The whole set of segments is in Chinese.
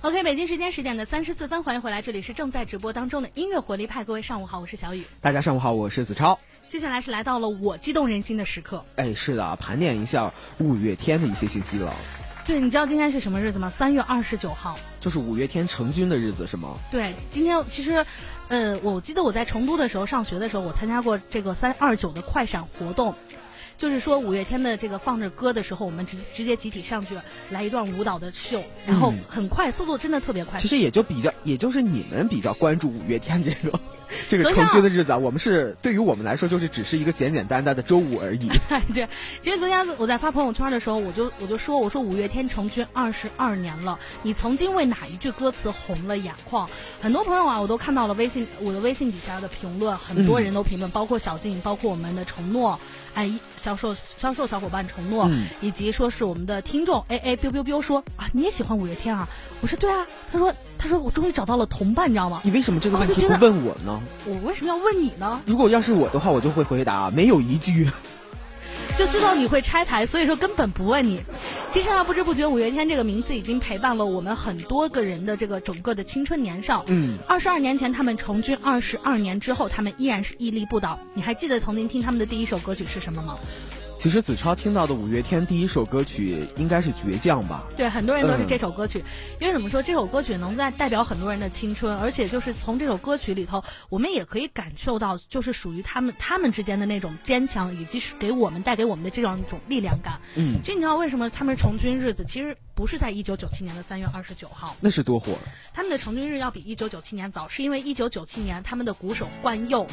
OK，北京时间十点的三十四分，欢迎回来，这里是正在直播当中的音乐活力派。各位上午好，我是小雨。大家上午好，我是子超。接下来是来到了我激动人心的时刻。哎，是的，盘点一下五月天的一些信息了。对，你知道今天是什么日子吗？三月二十九号，就是五月天成军的日子，是吗？对，今天其实，呃，我记得我在成都的时候上学的时候，我参加过这个三二九的快闪活动。就是说五月天的这个放着歌的时候，我们直直接集体上去来一段舞蹈的秀，然后很快，速度真的特别快。其实也就比较，也就是你们比较关注五月天这个这个成军的日子啊。我们是对于我们来说，就是只是一个简简单单的周五而已。对，其实昨天我在发朋友圈的时候，我就我就说，我说五月天成军二十二年了，你曾经为哪一句歌词红了眼眶？很多朋友啊，我都看到了微信我的微信底下的评论，很多人都评论，包括小静，包括我们的承诺。哎，销售销售小伙伴承诺，以及说是我们的听众哎哎 biu biu biu 说啊，你也喜欢五月天啊？我说对啊。他说他说我终于找到了同伴，你知道吗？你为什么这个问题不问我呢？我为什么要问你呢？如果要是我的话，我就会回答没有一句。就知道你会拆台，所以说根本不问你。其实啊，不知不觉五月天这个名字已经陪伴了我们很多个人的这个整个的青春年少。嗯，二十二年前他们成军，二十二年之后他们依然是屹立不倒。你还记得曾经听他们的第一首歌曲是什么吗？其实子超听到的五月天第一首歌曲应该是《倔强》吧？对，很多人都是这首歌曲，因为怎么说，这首歌曲能在代表很多人的青春，而且就是从这首歌曲里头，我们也可以感受到，就是属于他们他们之间的那种坚强，以及是给我们带给我们的这样一种力量感。嗯，其实你知道为什么他们成军日子其实不是在一九九七年的三月二十九号？那是多火！他们的成军日要比一九九七年早，是因为一九九七年他们的鼓手冠佑。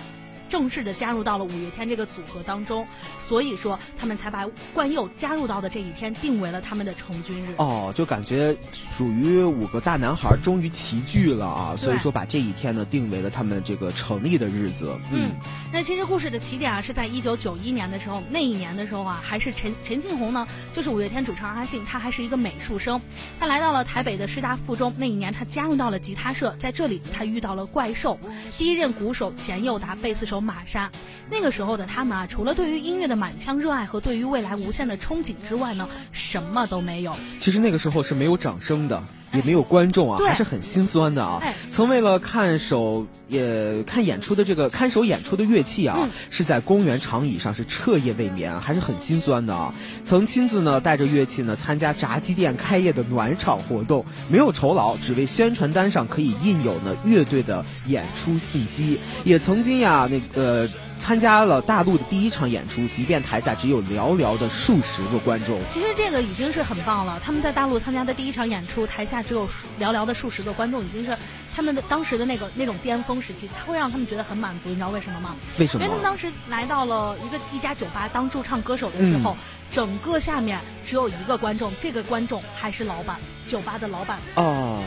正式的加入到了五月天这个组合当中，所以说他们才把冠佑加入到的这一天定为了他们的成军日。哦，就感觉属于五个大男孩终于齐聚了啊，所以说把这一天呢定为了他们这个成立的日子。嗯，那其实故事的起点啊是在一九九一年的时候，那一年的时候啊，还是陈陈信宏呢，就是五月天主唱阿信，他还是一个美术生，他来到了台北的师大附中。那一年他加入到了吉他社，在这里他遇到了怪兽，第一任鼓手钱佑达，贝斯手。玛莎，那个时候的他们啊，除了对于音乐的满腔热爱和对于未来无限的憧憬之外呢，什么都没有。其实那个时候是没有掌声的。也没有观众啊，还是很心酸的啊。曾为了看守也看演出的这个看守演出的乐器啊，是在公园长椅上是彻夜未眠，还是很心酸的啊。曾亲自呢带着乐器呢参加炸鸡店开业的暖场活动，没有酬劳，只为宣传单上可以印有呢乐队的演出信息。也曾经呀那个。参加了大陆的第一场演出，即便台下只有寥寥的数十个观众。其实这个已经是很棒了。他们在大陆参加的第一场演出，台下只有寥寥的数十个观众，已经是他们的当时的那个那种巅峰时期，他会让他们觉得很满足。你知道为什么吗？为什么？因为他们当时来到了一个一家酒吧当驻唱歌手的时候，整个下面只有一个观众，这个观众还是老板，酒吧的老板。哦。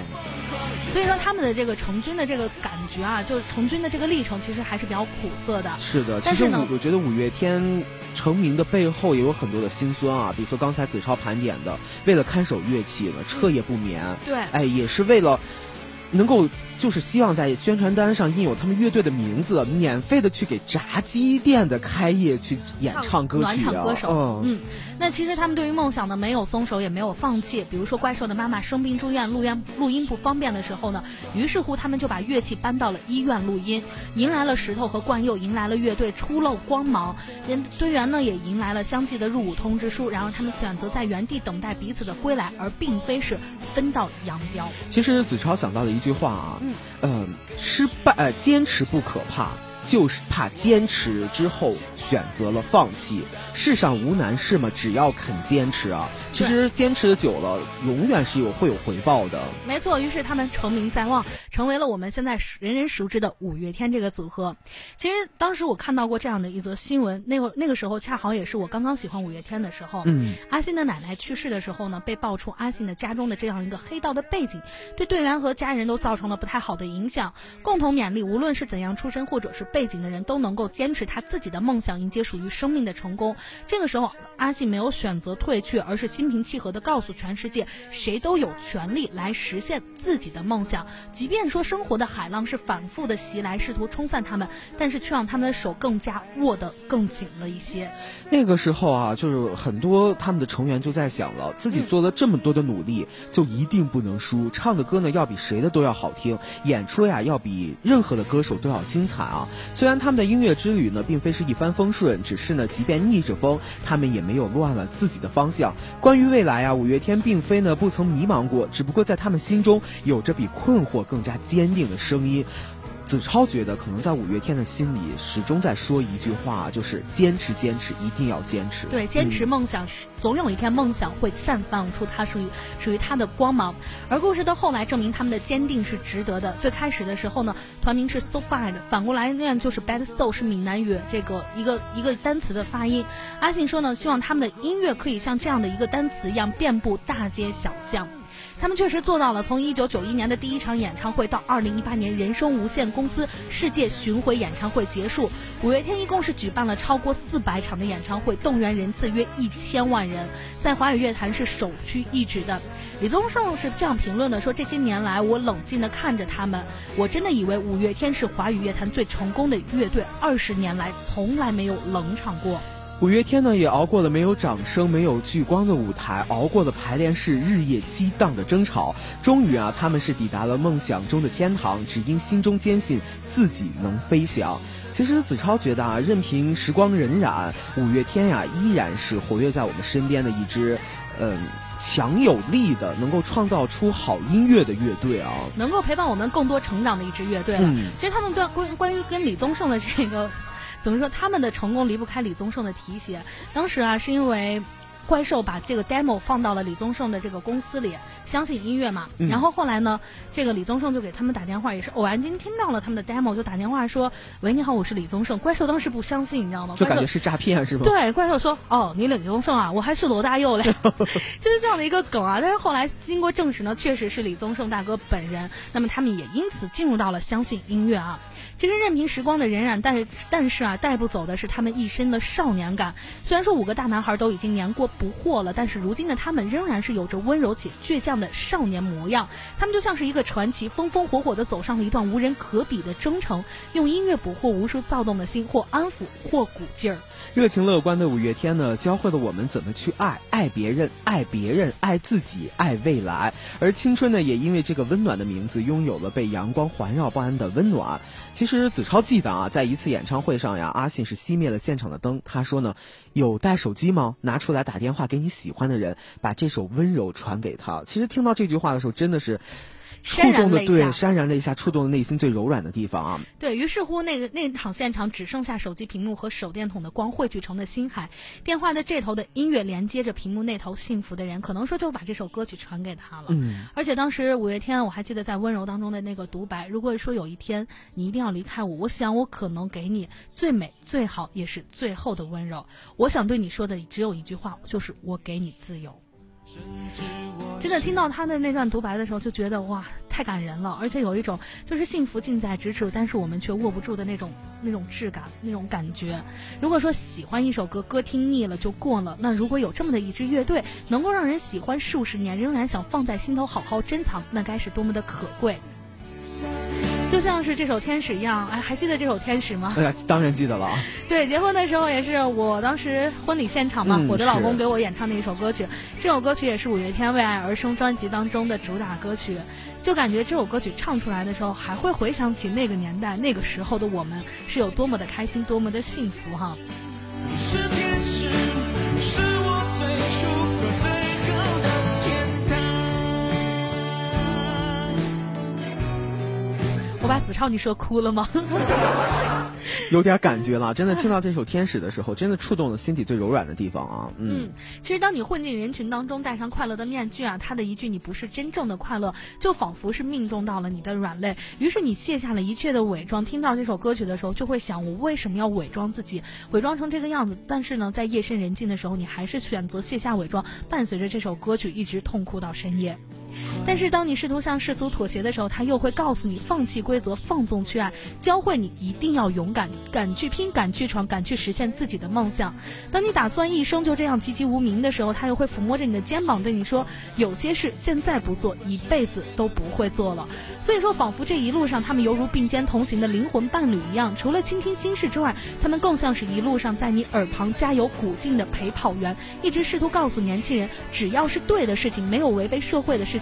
所以说他们的这个成军的这个感觉啊，就是成军的这个历程，其实还是比较苦涩的。是的，其实我，我觉得五月天成名的背后也有很多的辛酸啊。比如说刚才子超盘点的，为了看守乐器呢，彻夜不眠。对，哎，也是为了能够。就是希望在宣传单上印有他们乐队的名字，免费的去给炸鸡店的开业去演唱歌曲啊。嗯，那其实他们对于梦想呢没有松手，也没有放弃。比如说怪兽的妈妈生病住院，录音录音不方便的时候呢，于是乎他们就把乐器搬到了医院录音，迎来了石头和冠佑，迎来了乐队初露光芒。人队员呢也迎来了相继的入伍通知书，然后他们选择在原地等待彼此的归来，而并非是分道扬镳。其实子超想到了一句话啊。嗯，失败呃，坚持不可怕。就是怕坚持之后选择了放弃。世上无难事嘛，只要肯坚持啊。其实坚持的久了，永远是有会有回报的。没错，于是他们成名在望，成为了我们现在人人熟知的五月天这个组合。其实当时我看到过这样的一则新闻，那个那个时候恰好也是我刚刚喜欢五月天的时候。嗯。阿信的奶奶去世的时候呢，被爆出阿信的家中的这样一个黑道的背景，对队员和家人都造成了不太好的影响。共同勉励，无论是怎样出身或者是。背景的人都能够坚持他自己的梦想，迎接属于生命的成功。这个时候，阿信没有选择退却，而是心平气和的告诉全世界，谁都有权利来实现自己的梦想。即便说生活的海浪是反复的袭来，试图冲散他们，但是却让他们的手更加握得更紧了一些。那个时候啊，就是很多他们的成员就在想了，自己做了这么多的努力，就一定不能输。唱的歌呢，要比谁的都要好听，演出呀，要比任何的歌手都要精彩啊。虽然他们的音乐之旅呢，并非是一帆风顺，只是呢，即便逆着风，他们也没有乱了自己的方向。关于未来啊，五月天并非呢不曾迷茫过，只不过在他们心中有着比困惑更加坚定的声音。子超觉得，可能在五月天的心里，始终在说一句话，就是坚持，坚持，一定要坚持。对，坚持梦想，总有一天梦想会绽放出它属于属于它的光芒。而故事的后来证明，他们的坚定是值得的。最开始的时候呢，团名是 So Bad，反过来念就是 Bad Soul，是闽南语这个一个一个单词的发音。阿信说呢，希望他们的音乐可以像这样的一个单词一样，遍布大街小巷。他们确实做到了，从一九九一年的第一场演唱会到二零一八年人生无限公司世界巡回演唱会结束，五月天一共是举办了超过四百场的演唱会，动员人次约一千万人，在华语乐坛是首屈一指的。李宗盛是这样评论的：说这些年来，我冷静地看着他们，我真的以为五月天是华语乐坛最成功的乐队，二十年来从来没有冷场过。五月天呢，也熬过了没有掌声、没有聚光的舞台，熬过了排练室日夜激荡的争吵。终于啊，他们是抵达了梦想中的天堂，只因心中坚信自己能飞翔。其实子超觉得啊，任凭时光荏苒，五月天呀，依然是活跃在我们身边的一支，嗯，强有力的，能够创造出好音乐的乐队啊，能够陪伴我们更多成长的一支乐队了。其实他们对关关于跟李宗盛的这个。怎么说？他们的成功离不开李宗盛的提携。当时啊，是因为怪兽把这个 demo 放到了李宗盛的这个公司里，相信音乐嘛。然后后来呢，这个李宗盛就给他们打电话，也是偶然间听到了他们的 demo，就打电话说：“喂，你好，我是李宗盛。”怪兽当时不相信，你知道吗？就感觉是诈骗，是吧？对，怪兽说：“哦，你李宗盛啊，我还是罗大佑嘞。”就是这样的一个梗啊。但是后来经过证实呢，确实是李宗盛大哥本人。那么他们也因此进入到了相信音乐啊。其实任凭时光的荏苒，但是但是啊，带不走的是他们一身的少年感。虽然说五个大男孩都已经年过不惑了，但是如今的他们仍然是有着温柔且倔强的少年模样。他们就像是一个传奇，风风火火的走上了一段无人可比的征程，用音乐捕获无数躁动的心，或安抚，或鼓劲儿。热情乐观的五月天呢，教会了我们怎么去爱，爱别人，爱别人，爱自己，爱未来。而青春呢，也因为这个温暖的名字，拥有了被阳光环绕不安的温暖。其实子超记得啊，在一次演唱会上呀，阿信是熄灭了现场的灯。他说呢，有带手机吗？拿出来打电话给你喜欢的人，把这首温柔传给他。其实听到这句话的时候，真的是。触动的对，潸然泪下，触动了内心最柔软的地方啊！对于是乎，那个那场现场只剩下手机屏幕和手电筒的光汇聚成的星海，电话的这头的音乐连接着屏幕那头幸福的人，可能说就把这首歌曲传给他了。嗯，而且当时五月天，我还记得在温柔当中的那个独白：如果说有一天你一定要离开我，我想我可能给你最美、最好也是最后的温柔。我想对你说的只有一句话，就是我给你自由。真的听到他的那段独白的时候，就觉得哇，太感人了，而且有一种就是幸福近在咫尺，但是我们却握不住的那种那种质感、那种感觉。如果说喜欢一首歌，歌听腻了就过了，那如果有这么的一支乐队，能够让人喜欢数十年，仍然想放在心头好好珍藏，那该是多么的可贵。就像是这首《天使》一样，哎，还记得这首《天使》吗？哎呀，当然记得了。对，结婚的时候也是我当时婚礼现场嘛，我的老公给我演唱的一首歌曲。这首歌曲也是五月天《为爱而生》专辑当中的主打歌曲，就感觉这首歌曲唱出来的时候，还会回想起那个年代、那个时候的我们是有多么的开心、多么的幸福哈。你是天使，我把子超你说哭了吗？有点感觉了，真的听到这首《天使》的时候，真的触动了心底最柔软的地方啊。嗯，其实当你混进人群当中，戴上快乐的面具啊，他的一句“你不是真正的快乐”，就仿佛是命中到了你的软肋。于是你卸下了一切的伪装，听到这首歌曲的时候，就会想：我为什么要伪装自己，伪装成这个样子？但是呢，在夜深人静的时候，你还是选择卸下伪装，伴随着这首歌曲一直痛哭到深夜。但是当你试图向世俗妥协的时候，他又会告诉你放弃规则，放纵去爱，教会你一定要勇敢，敢去拼，敢去闯，敢去实现自己的梦想。当你打算一生就这样籍籍无名的时候，他又会抚摸着你的肩膀对你说：“有些事现在不做，一辈子都不会做了。”所以说，仿佛这一路上他们犹如并肩同行的灵魂伴侣一样，除了倾听心事之外，他们更像是一路上在你耳旁加油鼓劲的陪跑员，一直试图告诉年轻人，只要是对的事情，没有违背社会的事情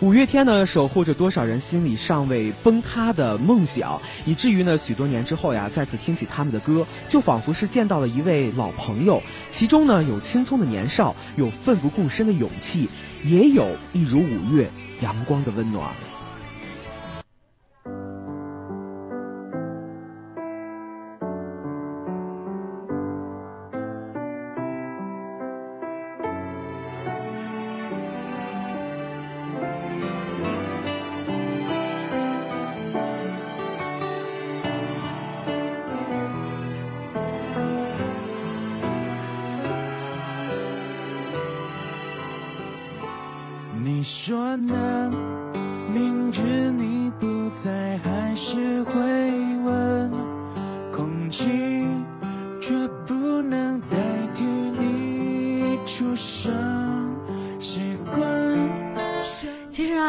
五月天呢，守护着多少人心里尚未崩塌的梦想，以至于呢，许多年之后呀，再次听起他们的歌，就仿佛是见到了一位老朋友。其中呢，有青葱的年少，有奋不顾身的勇气，也有一如五月阳光的温暖。说呢？明知你不在，还是会问。空气却不能代替你出声，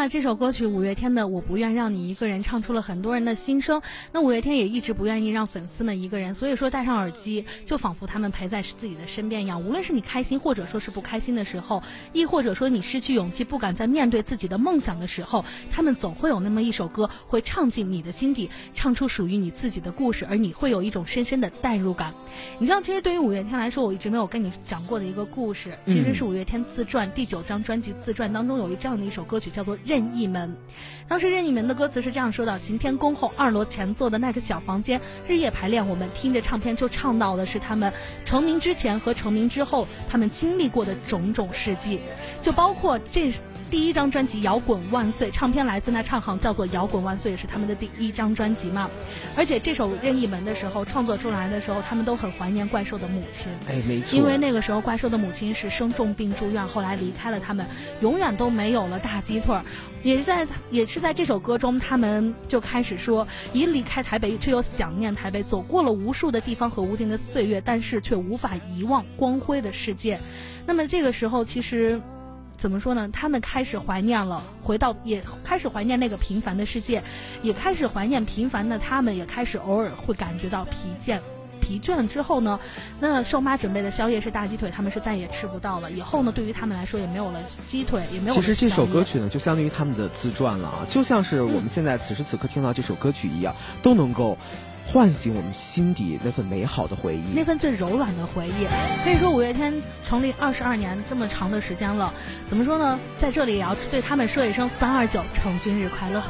这首歌曲五月天的《我不愿让你一个人》唱出了很多人的心声。那五月天也一直不愿意让粉丝们一个人，所以说戴上耳机，就仿佛他们陪在自己的身边一样。无论是你开心，或者说是不开心的时候，亦或者说你失去勇气，不敢再面对自己的梦想的时候，他们总会有那么一首歌会唱进你的心底，唱出属于你自己的故事，而你会有一种深深的代入感。你知道，其实对于五月天来说，我一直没有跟你讲过的一个故事，其实是五月天自传第九张专辑自传当中有一这样的一首歌曲。叫做任意门，当时任意门的歌词是这样说的：行天宫后二楼前座的那个小房间，日夜排练，我们听着唱片就唱到的是他们成名之前和成名之后他们经历过的种种事迹，就包括这。第一张专辑《摇滚万岁》唱片来自那唱行叫做《摇滚万岁》，也是他们的第一张专辑嘛。而且这首《任意门》的时候创作出来的时候，他们都很怀念怪兽的母亲。哎，没错。因为那个时候怪兽的母亲是生重病住院，后来离开了他们，永远都没有了大鸡腿。也是在也是在这首歌中，他们就开始说：已离开台北，却又想念台北，走过了无数的地方和无尽的岁月，但是却无法遗忘光辉的世界。那么这个时候，其实。怎么说呢？他们开始怀念了，回到也开始怀念那个平凡的世界，也开始怀念平凡的他们，也开始偶尔会感觉到疲倦。疲倦之后呢，那瘦妈准备的宵夜是大鸡腿，他们是再也吃不到了。以后呢，对于他们来说也没有了鸡腿，也没有。其实这首歌曲呢，就相当于他们的自传了啊，就像是我们现在此时此刻听到这首歌曲一样，都能够。唤醒我们心底那份美好的回忆，那份最柔软的回忆。可以说五月天成立二十二年这么长的时间了，怎么说呢？在这里也要对他们说一声三二九成军日快乐。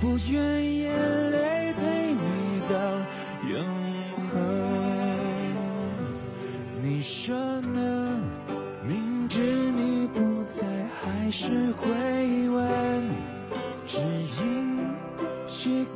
不愿眼泪陪你到永恒。你说呢？明知你不在，还是会问，只因习